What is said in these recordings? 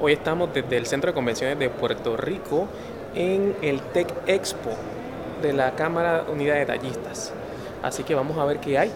Hoy estamos desde el Centro de Convenciones de Puerto Rico en el Tech Expo de la Cámara Unidad de Tallistas. Así que vamos a ver qué hay.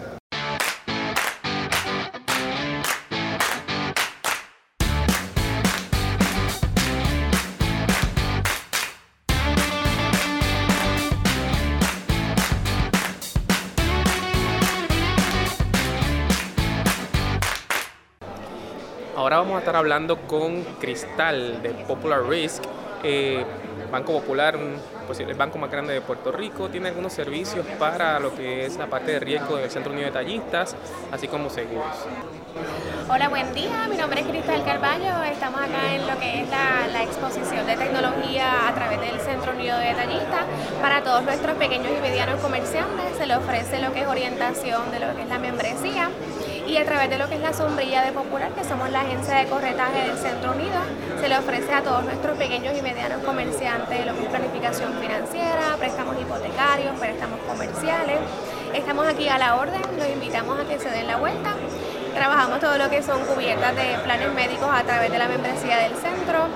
Estar hablando con Cristal de Popular Risk. Eh, banco Popular, pues, el banco más grande de Puerto Rico, tiene algunos servicios para lo que es la parte de riesgo del Centro Unido de Tallistas, así como seguros. Hola, buen día. Mi nombre es Cristal Carballo. Estamos acá en lo que es la, exposición de tecnología a través del Centro Unido de Detallistas. Para todos nuestros pequeños y medianos comerciantes se les ofrece lo que es orientación de lo que es la membresía y a través de lo que es la sombrilla de Popular, que somos la agencia de corretaje del Centro Unido, se le ofrece a todos nuestros pequeños y medianos comerciantes lo que es planificación financiera, préstamos hipotecarios, préstamos comerciales. Estamos aquí a la orden, los invitamos a que se den la vuelta. Trabajamos todo lo que son cubiertas de planes médicos a través de la membresía del centro.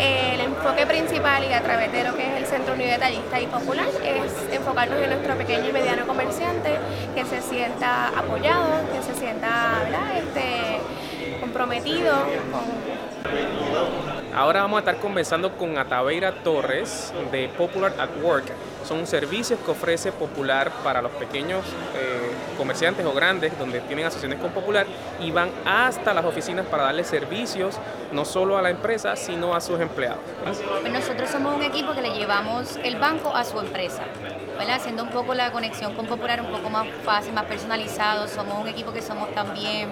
El enfoque principal y a través de lo que es el Centro Unido Detallista y Popular es enfocarnos en nuestro pequeño y mediano comerciante que se sienta apoyado, que se sienta Este, comprometido Ahora vamos a estar conversando con Ataveira Torres de Popular at Work. Son servicios que ofrece Popular para los pequeños eh, comerciantes o grandes donde tienen asociaciones con Popular y van hasta las oficinas para darle servicios no solo a la empresa, sino a sus empleados. Pues nosotros somos un equipo que le llevamos el banco a su empresa, haciendo un poco la conexión con Popular un poco más fácil, más personalizado. Somos un equipo que somos también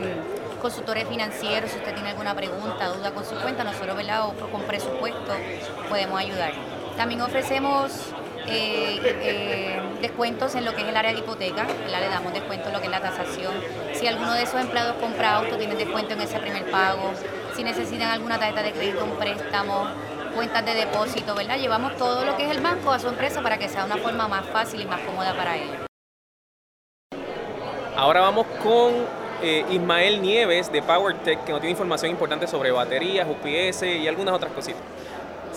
consultores financieros, si usted tiene alguna pregunta, duda con su cuenta, nosotros ¿verdad? Con presupuesto podemos ayudar. También ofrecemos eh, eh, descuentos en lo que es el área de hipoteca, le damos descuento en lo que es la tasación. Si alguno de esos empleados compra auto, tienen descuento en ese primer pago. Si necesitan alguna tarjeta de crédito, un préstamo, cuentas de depósito, ¿verdad? Llevamos todo lo que es el banco a su empresa para que sea una forma más fácil y más cómoda para ellos. Ahora vamos con eh, Ismael Nieves de PowerTech, que nos tiene información importante sobre baterías, UPS y algunas otras cositas.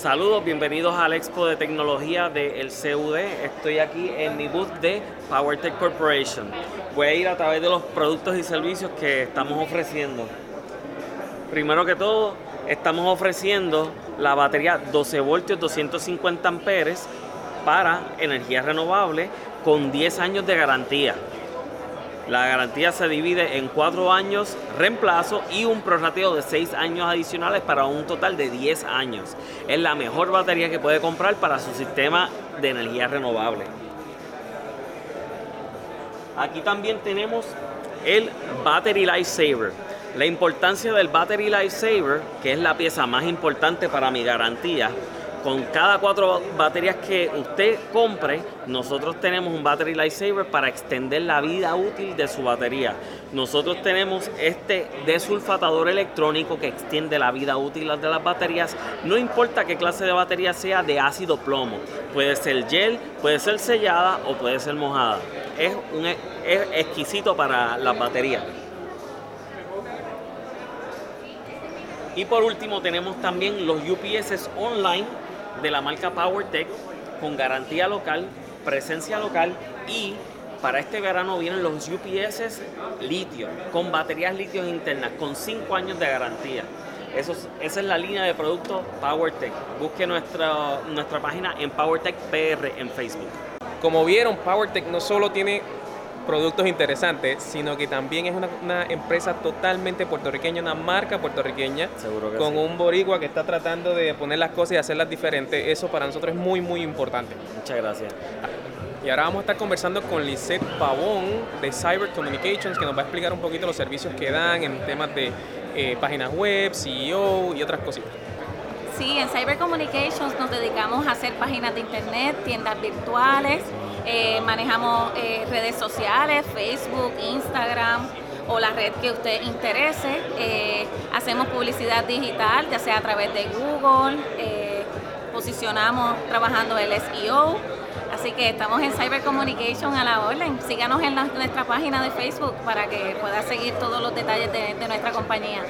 Saludos, bienvenidos al Expo de Tecnología del CUD. Estoy aquí en mi booth de PowerTech Corporation. Voy a ir a través de los productos y servicios que estamos ofreciendo. Primero que todo, estamos ofreciendo la batería 12 voltios 250 amperes para energía renovable con 10 años de garantía. La garantía se divide en 4 años reemplazo y un prorrateo de 6 años adicionales para un total de 10 años. Es la mejor batería que puede comprar para su sistema de energía renovable. Aquí también tenemos el Battery Life Saver. La importancia del Battery Life Saver, que es la pieza más importante para mi garantía, con cada cuatro baterías que usted compre, nosotros tenemos un Battery Life Saver para extender la vida útil de su batería. Nosotros tenemos este desulfatador electrónico que extiende la vida útil de las baterías. No importa qué clase de batería sea de ácido plomo. Puede ser gel, puede ser sellada o puede ser mojada. Es, un, es exquisito para las baterías. Y por último tenemos también los UPS online de la marca PowerTech con garantía local, presencia local y para este verano vienen los UPS litio con baterías litio internas con 5 años de garantía. Eso esa es la línea de productos PowerTech. Busque nuestra, nuestra página en PowerTech PR en Facebook. Como vieron, PowerTech no solo tiene productos interesantes, sino que también es una, empresa totalmente puertorriqueña, una marca puertorriqueña, con un boricua que está tratando de poner las cosas y hacerlas diferentes. Eso para nosotros es muy, muy importante. Muchas gracias. Y ahora vamos a estar conversando con Lisette Pavón de Cyber Communications, que nos va a explicar un poquito los servicios que dan en temas de eh, páginas web, CEO y otras cositas. Sí, en Cyber Communications nos dedicamos a hacer páginas de internet, tiendas virtuales, eh, manejamos eh, redes sociales, Facebook, Instagram o la red que usted interese. Eh, hacemos publicidad digital, ya sea a través de Google, posicionamos trabajando el SEO. Así que estamos en Cyber Communication a la orden. Síganos en nuestra página de Facebook para que pueda seguir todos los detalles de nuestra compañía.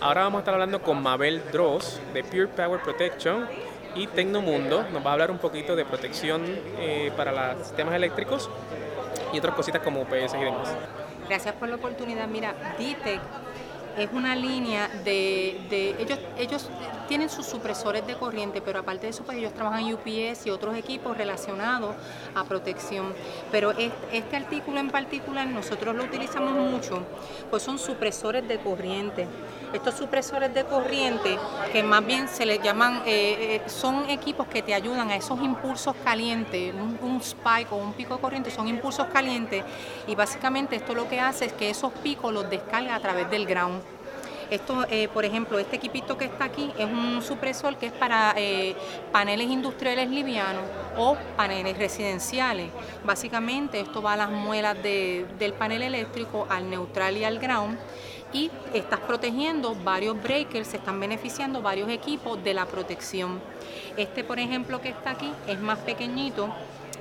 Ahora vamos a estar hablando con Mabel Dross de Pure Power Protection y Tecnomundo. Nos va a hablar un poquito de protección eh, para los sistemas eléctricos y otras cositas como UPS y demás. Gracias por la oportunidad. Mira, DITEC es una línea de, de, ellos ellos tienen sus supresores de corriente, pero aparte de eso pues ellos trabajan UPS y otros equipos relacionados a protección. Pero este, artículo en particular nosotros lo utilizamos mucho, pues son supresores de corriente. Estos supresores de corriente que más bien se les llaman, eh, eh, son equipos que te ayudan a esos impulsos calientes, un, un spike o un pico de corriente son impulsos calientes y básicamente esto lo que hace es que esos picos los descarga a través del ground. Esto, eh, por ejemplo, este equipito que está aquí es un supresor que es para eh, paneles industriales livianos o paneles residenciales. Básicamente esto va a las muelas del panel eléctrico, al neutral y al ground y estás protegiendo varios breakers, se están beneficiando varios equipos de la protección. Este, por ejemplo, que está aquí es más pequeñito,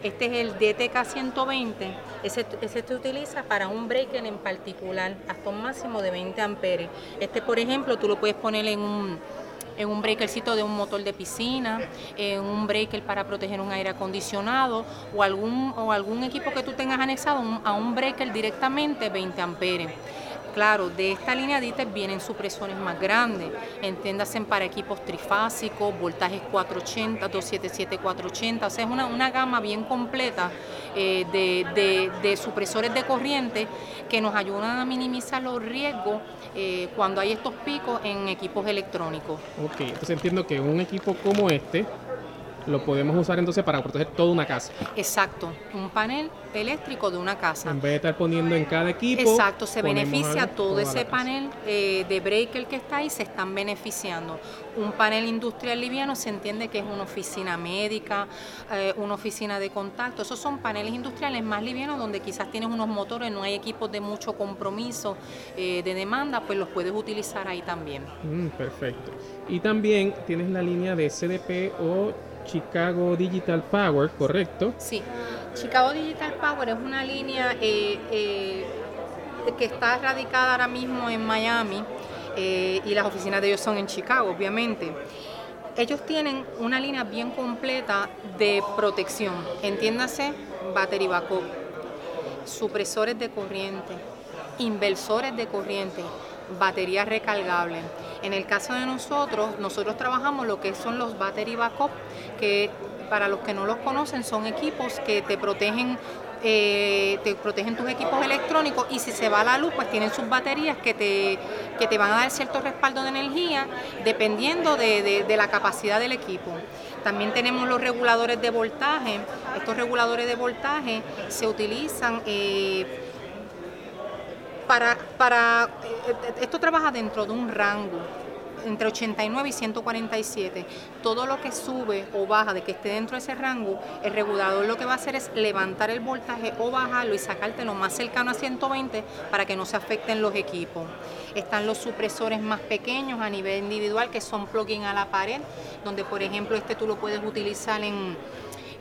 este es el DTK 120. Ese, ese se utiliza para un breaker en particular, hasta un máximo de 20 amperes. Este, por ejemplo, tú lo puedes poner en un, en un breakercito de un motor de piscina, en un breaker para proteger un aire acondicionado o algún, o algún equipo que tú tengas anexado a un breaker directamente 20 amperes. Claro, de esta línea de vienen supresores más grandes, entiéndase para equipos trifásicos, voltajes 480, 277, 480, o sea, es una, una gama bien completa eh, de, supresores de corriente que nos ayudan a minimizar los riesgos eh, cuando hay estos picos en equipos electrónicos. Ok, entonces entiendo que un equipo como este lo podemos usar entonces para proteger toda una casa. Exacto, un panel eléctrico de una casa. En vez de estar poniendo en cada equipo. Exacto, se beneficia todo ese panel eh, de breaker que está ahí, se están beneficiando. Un panel industrial liviano se entiende que es una oficina médica, eh, una oficina de contacto. Esos son paneles industriales más livianos donde quizás tienes unos motores, no hay equipos de mucho compromiso eh, de demanda, pues los puedes utilizar ahí también. Mm, perfecto. Y también tienes la línea de CDP o Chicago Digital Power, ¿correcto? Sí, Chicago Digital Power es una línea eh, eh, que está radicada ahora mismo en Miami eh, y las oficinas de ellos son en Chicago, obviamente. Ellos tienen una línea bien completa de protección, entiéndase, battery backup, supresores de corriente, inversores de corriente, baterías recargables. En el caso de nosotros, nosotros trabajamos lo que son los battery backup, que para los que no los conocen son equipos que te protegen eh, te protegen tus equipos electrónicos y si se va la luz, pues tienen sus baterías que te, que te van a dar cierto respaldo de energía dependiendo de, la capacidad del equipo. También tenemos los reguladores de voltaje. Estos reguladores de voltaje se utilizan eh, para, para, eh, esto trabaja dentro de un rango entre 89 y 147. Todo lo que sube o baja de que esté dentro de ese rango, el regulador lo que va a hacer es levantar el voltaje o bajarlo y sacarte lo más cercano a 120 para que no se afecten los equipos. Están los supresores más pequeños a nivel individual que son plugin a la pared, donde por ejemplo este tú lo puedes utilizar en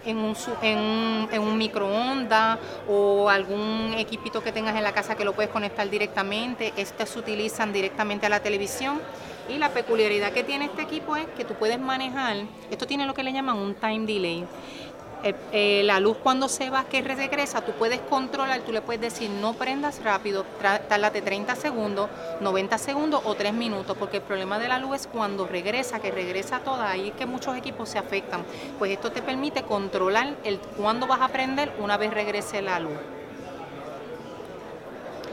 en un, en, un microondas o algún equipito que tengas en la casa que lo puedes conectar directamente. Estos se utilizan directamente a la televisión. Y la peculiaridad que tiene este equipo es que tú puedes manejar, esto tiene lo que le llaman un time delay. Eh, eh, la luz cuando se va, que regresa, tú puedes controlar, tú le puedes decir no prendas rápido, tárdate 30 segundos, 90 segundos o 3 minutos, porque el problema de la luz es cuando regresa, que regresa toda, ahí que muchos equipos se afectan. Pues esto te permite controlar el cuándo vas a prender una vez regrese la luz.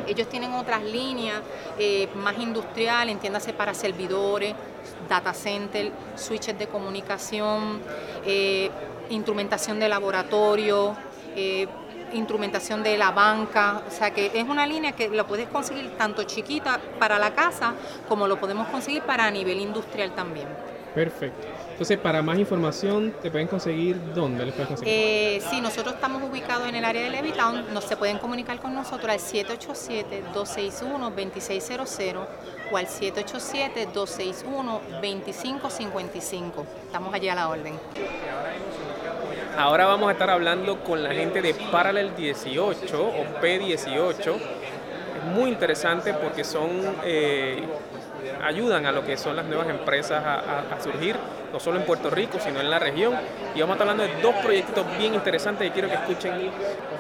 Ellos tienen otras líneas eh, más industriales, entiéndase para servidores, data center, switches de comunicación, instrumentación de laboratorio, eh, instrumentación de la banca, o sea que es una línea que lo puedes conseguir tanto chiquita para la casa como lo podemos conseguir para a nivel industrial también. Perfecto. Entonces, para más información, ¿te pueden conseguir dónde les puedes conseguir? Eh, sí, nosotros estamos ubicados en el área de Levittown. Nos se pueden comunicar con nosotros al 787-261-2600 o al 787-261-2555. Estamos allí a la orden. Ahora vamos a estar hablando con la gente de Parallel 18 o P18. Es muy interesante porque son eh, ayudan a lo que son las nuevas empresas a, surgir, no solo en Puerto Rico, sino en la región. Y vamos a estar hablando de dos proyectos bien interesantes que quiero que escuchen.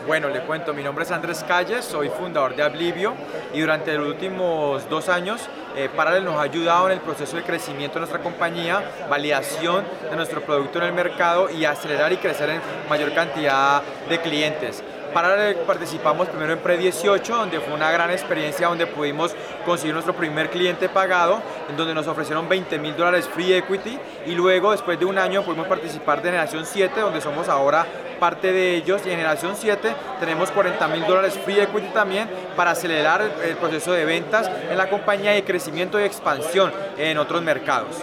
Bueno, le cuento, mi nombre es Andrés Calles, soy fundador de Ablivio y durante los últimos dos años eh, Parallel nos ha ayudado en el proceso de crecimiento de nuestra compañía, validación de nuestro producto en el mercado y acelerar y crecer en mayor cantidad de clientes. Parallel participamos primero en Pre18, donde fue una gran experiencia, donde pudimos conseguir nuestro primer cliente pagado, en donde nos ofrecieron 20 mil dólares free equity, y luego, después de un año, pudimos participar de Generación 7, donde somos ahora parte de ellos, y en Generación 7 tenemos 40 mil dólares free equity también para acelerar el proceso de ventas en la compañía y crecimiento y expansión en otros mercados.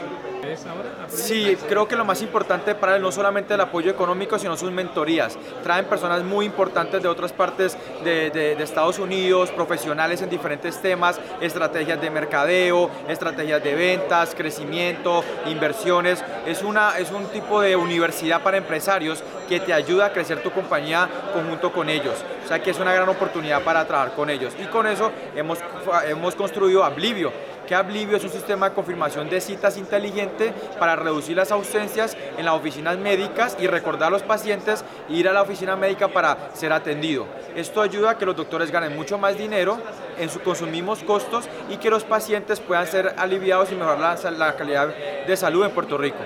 Sí, creo que lo más importante para él no solamente el apoyo económico, sino sus mentorías. Traen personas muy importantes de otras partes de, Estados Unidos, profesionales en diferentes temas, estrategias de mercadeo, estrategias de ventas, crecimiento, inversiones. Es, una, es un tipo de universidad para empresarios que te ayuda a crecer tu compañía conjunto con ellos. O sea que es una gran oportunidad para trabajar con ellos. Y con eso hemos, hemos construido Ablivio que Ablivio es un sistema de confirmación de citas inteligente para reducir las ausencias en las oficinas médicas y recordar a los pacientes ir a la oficina médica para ser atendido. Esto ayuda a que los doctores ganen mucho más dinero en sus consumimos costos y que los pacientes puedan ser aliviados y mejorar la, calidad de salud en Puerto Rico.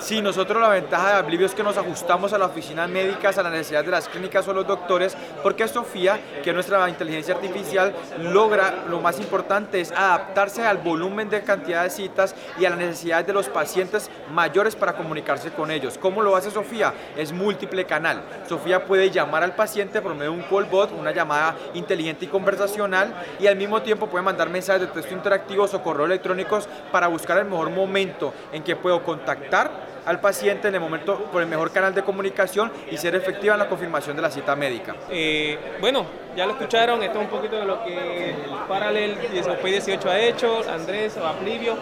Sí, nosotros la ventaja de Ablivio es que nos ajustamos a las oficinas médicas, a las necesidades de las clínicas o los doctores, porque Sofía, que nuestra inteligencia artificial, logra, lo más importante es adaptarse al volumen de cantidad de citas y a las necesidades de los pacientes mayores para comunicarse con ellos. ¿Cómo lo hace Sofía? Es múltiple canal. Sofía puede llamar al paciente por medio de un call bot, una llamada inteligente y conversacional, y al mismo tiempo puede mandar mensajes de texto interactivos o correos electrónicos para buscar el mejor momento en que puedo contactar al paciente en el momento por el mejor canal de comunicación y ser efectiva en la confirmación de la cita médica. Eh, bueno, ya lo escucharon, esto es un poquito de lo que Paralel 18 ha hecho, Andrés Aplivio.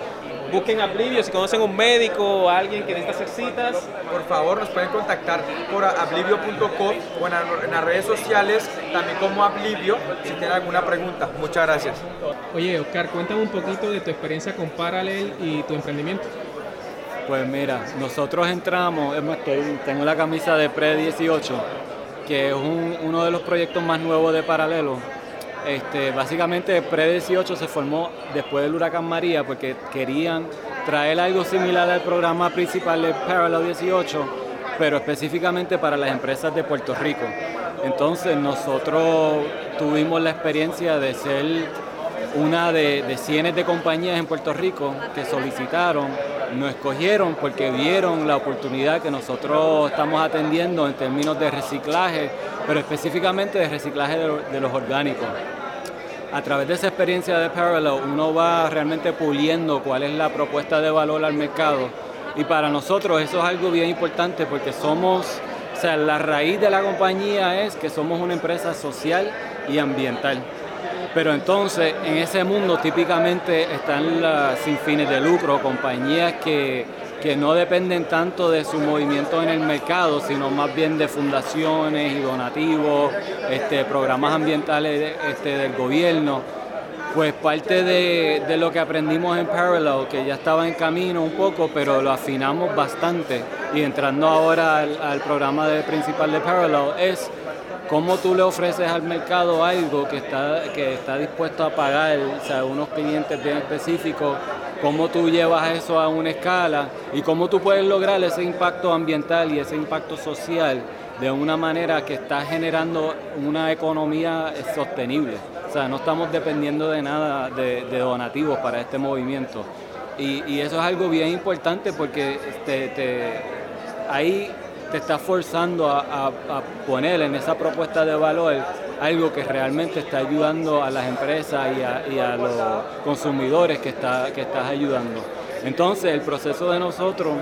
Busquen Aplivio, si conocen un médico o alguien que necesita hacer citas. Por favor, nos pueden contactar por ablivio.com o en, las redes sociales, también como Ablivio, si tienen alguna pregunta. Muchas gracias. Oye, Oscar, cuéntame un poquito de tu experiencia con Paralel y tu emprendimiento. Pues mira, nosotros entramos, tengo la camisa de Pre-18, que es uno de los proyectos más nuevos de Paralelo. Este, básicamente Pre-18 se formó después del huracán María porque querían traer algo similar al programa principal de Paralelo 18, pero específicamente para las empresas de Puerto Rico. Entonces nosotros tuvimos la experiencia de ser una de, de cientos de compañías en Puerto Rico que solicitaron nos escogieron porque vieron la oportunidad que nosotros estamos atendiendo en términos de reciclaje, pero específicamente de reciclaje de, los orgánicos. A través de esa experiencia de Parallel uno va realmente puliendo cuál es la propuesta de valor al mercado y para nosotros eso es algo bien importante porque somos, o sea, la raíz de la compañía es que somos una empresa social y ambiental. Pero entonces en ese mundo típicamente están las sin fines de lucro, compañías que, no dependen tanto de su movimiento en el mercado, sino más bien de fundaciones y donativos, este, programas ambientales este, del gobierno. Pues parte de, lo que aprendimos en Parallel, que ya estaba en camino un poco, pero lo afinamos bastante, y entrando ahora al, al programa de, principal de Parallel, es cómo tú le ofreces al mercado algo que está, que está dispuesto a pagar, o sea, unos clientes bien específicos, cómo tú llevas eso a una escala y cómo tú puedes lograr ese impacto ambiental y ese impacto social de una manera que está generando una economía sostenible. O sea, no estamos dependiendo de nada de, donativos para este movimiento. Y, eso es algo bien importante porque te, te, ahí te está forzando a, poner en esa propuesta de valor algo que realmente está ayudando a las empresas y a, los consumidores que, está, que estás ayudando. Entonces el proceso de nosotros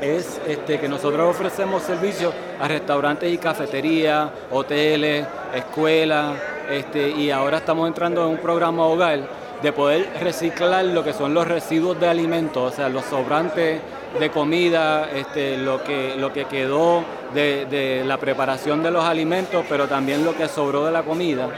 es este, que nosotros ofrecemos servicios a restaurantes y cafeterías, hoteles, escuelas, este, y ahora estamos entrando en un programa hogar de poder reciclar lo que son los residuos de alimentos, o sea, los sobrantes de comida, este, lo, que, lo que quedó de, la preparación de los alimentos, pero también lo que sobró de la comida.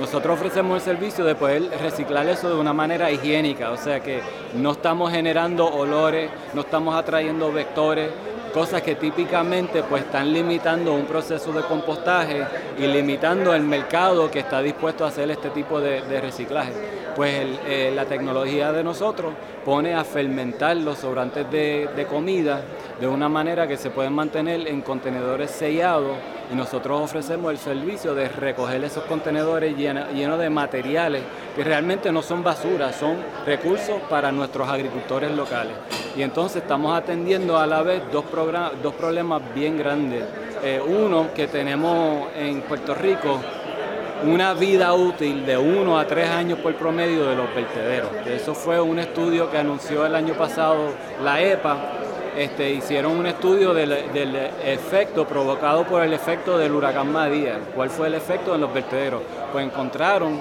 nosotros ofrecemos el servicio de poder reciclar eso de una manera higiénica, o sea que no estamos generando olores, no estamos atrayendo vectores, cosas que típicamente pues están limitando un proceso de compostaje y limitando el mercado que está dispuesto a hacer este tipo de, reciclaje. Pues eh, la tecnología de nosotros pone a fermentar los sobrantes de, de comida de una manera que se pueden mantener en contenedores sellados y nosotros ofrecemos el servicio de recoger esos contenedores llenos de materiales que realmente no son basura, son recursos para nuestros agricultores locales. Y entonces estamos atendiendo a la vez dos, dos problemas bien grandes. Eh, uno que tenemos en Puerto Rico, una vida útil de uno a tres años por promedio de los vertederos. Eso fue un estudio que anunció el año pasado la EPA este, hicieron un estudio del, efecto provocado por el efecto del huracán María. ¿Cuál fue el efecto en los vertederos? Pues encontraron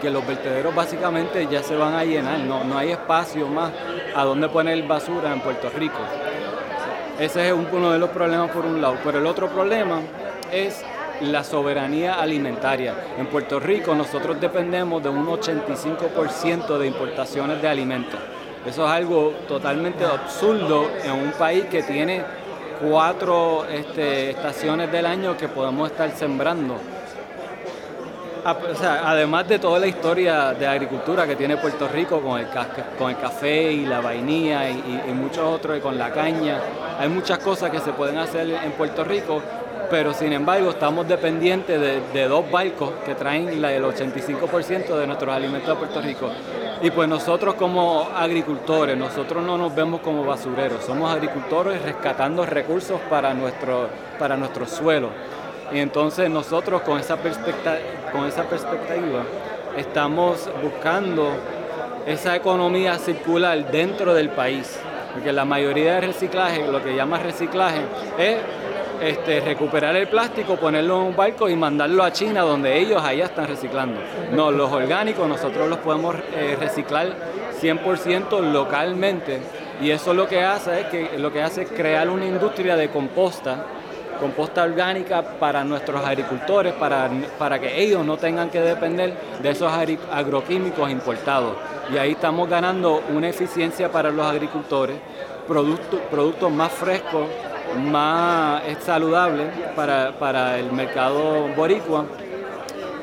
que los vertederos básicamente ya se van a llenar, no, no hay espacio más a donde poner basura en Puerto Rico. Ese es uno de los problemas por un lado. Pero el otro problema es la soberanía alimentaria. En Puerto Rico nosotros dependemos de un 85% de importaciones de alimentos. Eso es algo totalmente absurdo en un país que tiene cuatro este, estaciones del año que podemos estar sembrando. además de toda la historia de agricultura que tiene Puerto Rico con el, con el café y la vainilla y, y muchos otros, y con la caña, hay muchas cosas que se pueden hacer en Puerto Rico pero sin embargo estamos dependientes de, dos barcos que traen el 85% de nuestros alimentos a Puerto Rico. Y pues nosotros como agricultores, nosotros no nos vemos como basureros, somos agricultores rescatando recursos para nuestro, para nuestro suelo. Y entonces nosotros con esa, con esa perspectiva estamos buscando esa economía circular dentro del país. Porque la mayoría de reciclaje, lo que llama reciclaje, es este, recuperar el plástico, ponerlo en un barco y mandarlo a China donde ellos allá están reciclando. No, los orgánicos nosotros los podemos eh, reciclar 100% localmente y eso lo que hace es que lo que hace es crear una industria de composta composta orgánica para nuestros agricultores, para, para que ellos no tengan que depender de esos agroquímicos importados. Y ahí estamos ganando una eficiencia para los agricultores, productos, productos más frescos, más saludable para, el mercado boricua.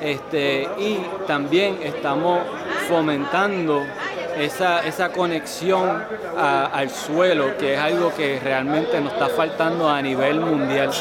Este, y también estamos fomentando esa, esa conexión al suelo, que es algo que realmente nos está faltando a nivel mundial.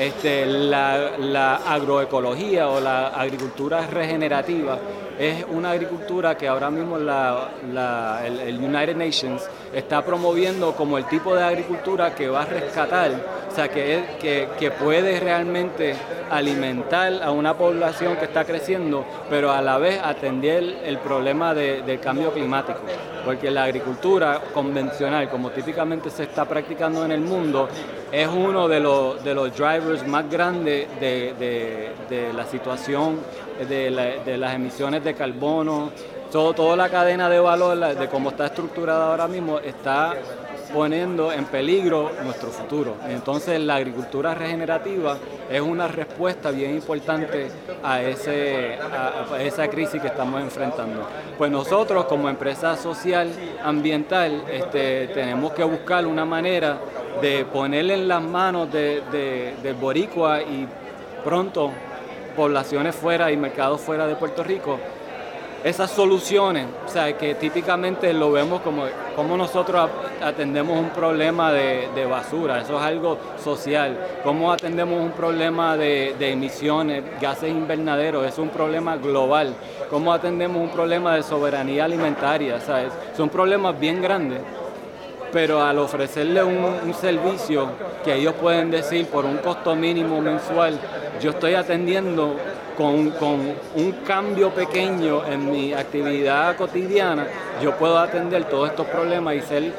Este, la, agroecología o la agricultura regenerativa es una agricultura que ahora mismo la, el, United Nations está promoviendo como el tipo de agricultura que va a rescatar, o sea, que, que, puede realmente alimentar a una población que está creciendo, pero a la vez atender el problema del cambio climático. Porque la agricultura convencional, como típicamente se está practicando en el mundo, es uno de los, de los drivers más grandes de, la situación de, las emisiones de carbono. Todo, toda la cadena de valor de cómo está estructurada ahora mismo está poniendo en peligro nuestro futuro. Entonces la agricultura regenerativa es una respuesta bien importante a, ese, a, esa crisis que estamos enfrentando. Pues nosotros como empresa social ambiental este, tenemos que buscar una manera de ponerle en las manos de, del boricua y pronto poblaciones fuera y mercados fuera de Puerto Rico esas soluciones, o sea, que típicamente lo vemos como, como nosotros atendemos un problema de, basura, eso es algo social, cómo atendemos un problema de, emisiones, gases invernaderos, es un problema global, cómo atendemos un problema de soberanía alimentaria, ¿sabes? son problemas bien grandes, pero al ofrecerle un, servicio que ellos pueden decir por un costo mínimo mensual, yo estoy atendiendo con, un cambio pequeño en mi actividad cotidiana, yo puedo atender todos estos problemas y ser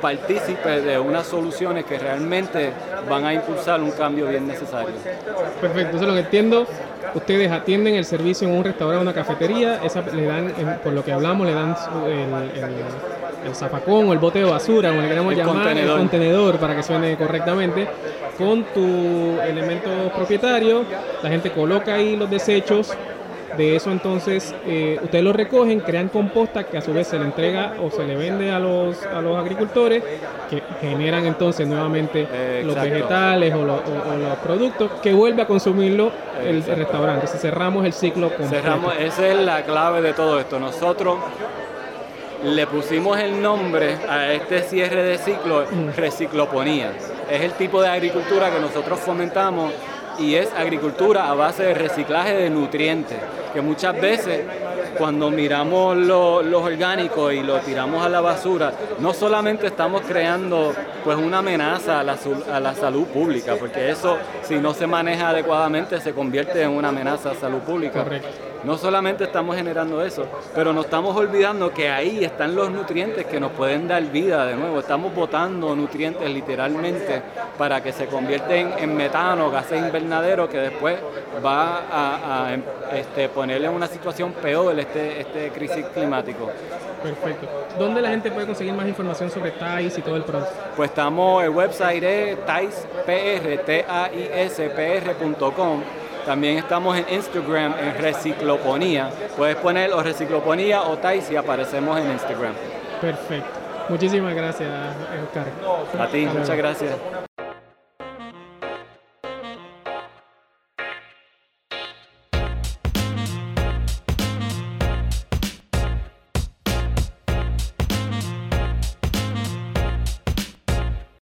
partícipe de unas soluciones que realmente van a impulsar un cambio bien necesario. Perfecto, entonces lo que entiendo, ustedes atienden el servicio en un restaurante una cafetería, esa, le dan, por lo que hablamos, le dan el, zafacón o el bote de basura, como le queremos llamar, el contenedor para que suene correctamente con tu elemento propietario, la gente coloca ahí los desechos, De eso entonces eh, ustedes lo recogen, crean composta que a su vez se le entrega o se le vende a los, a los agricultores que generan entonces nuevamente los vegetales o, los productos que vuelve a consumirlo el, restaurante. Entonces cerramos el ciclo completo. Cerramos, esa es la clave de todo esto. Nosotros le pusimos el nombre a este cierre de ciclo recicloponía. Es el tipo de agricultura que nosotros fomentamos y es agricultura a base de reciclaje de nutrientes, que muchas veces cuando miramos los orgánicos y lo tiramos a la basura, no solamente estamos creando pues una amenaza a la, a la salud pública, porque eso si no se maneja adecuadamente se convierte en una amenaza a salud pública. No solamente estamos generando eso, pero nos estamos olvidando que ahí están los nutrientes que nos pueden dar vida de nuevo. Estamos botando nutrientes literalmente para que se convierten en metano, gases invernaderos, que después va a, este, ponerle en una situación peor este, este crisis climático. Perfecto. ¿Dónde la gente puede conseguir más información sobre TAIS y todo el proceso? Pues estamos, el website es taispr.com también estamos en Instagram en Recicloponía. Puedes poner o Recicloponía o TAIS y aparecemos en Instagram. Perfecto. Muchísimas gracias, Oscar. A ti, muchas gracias.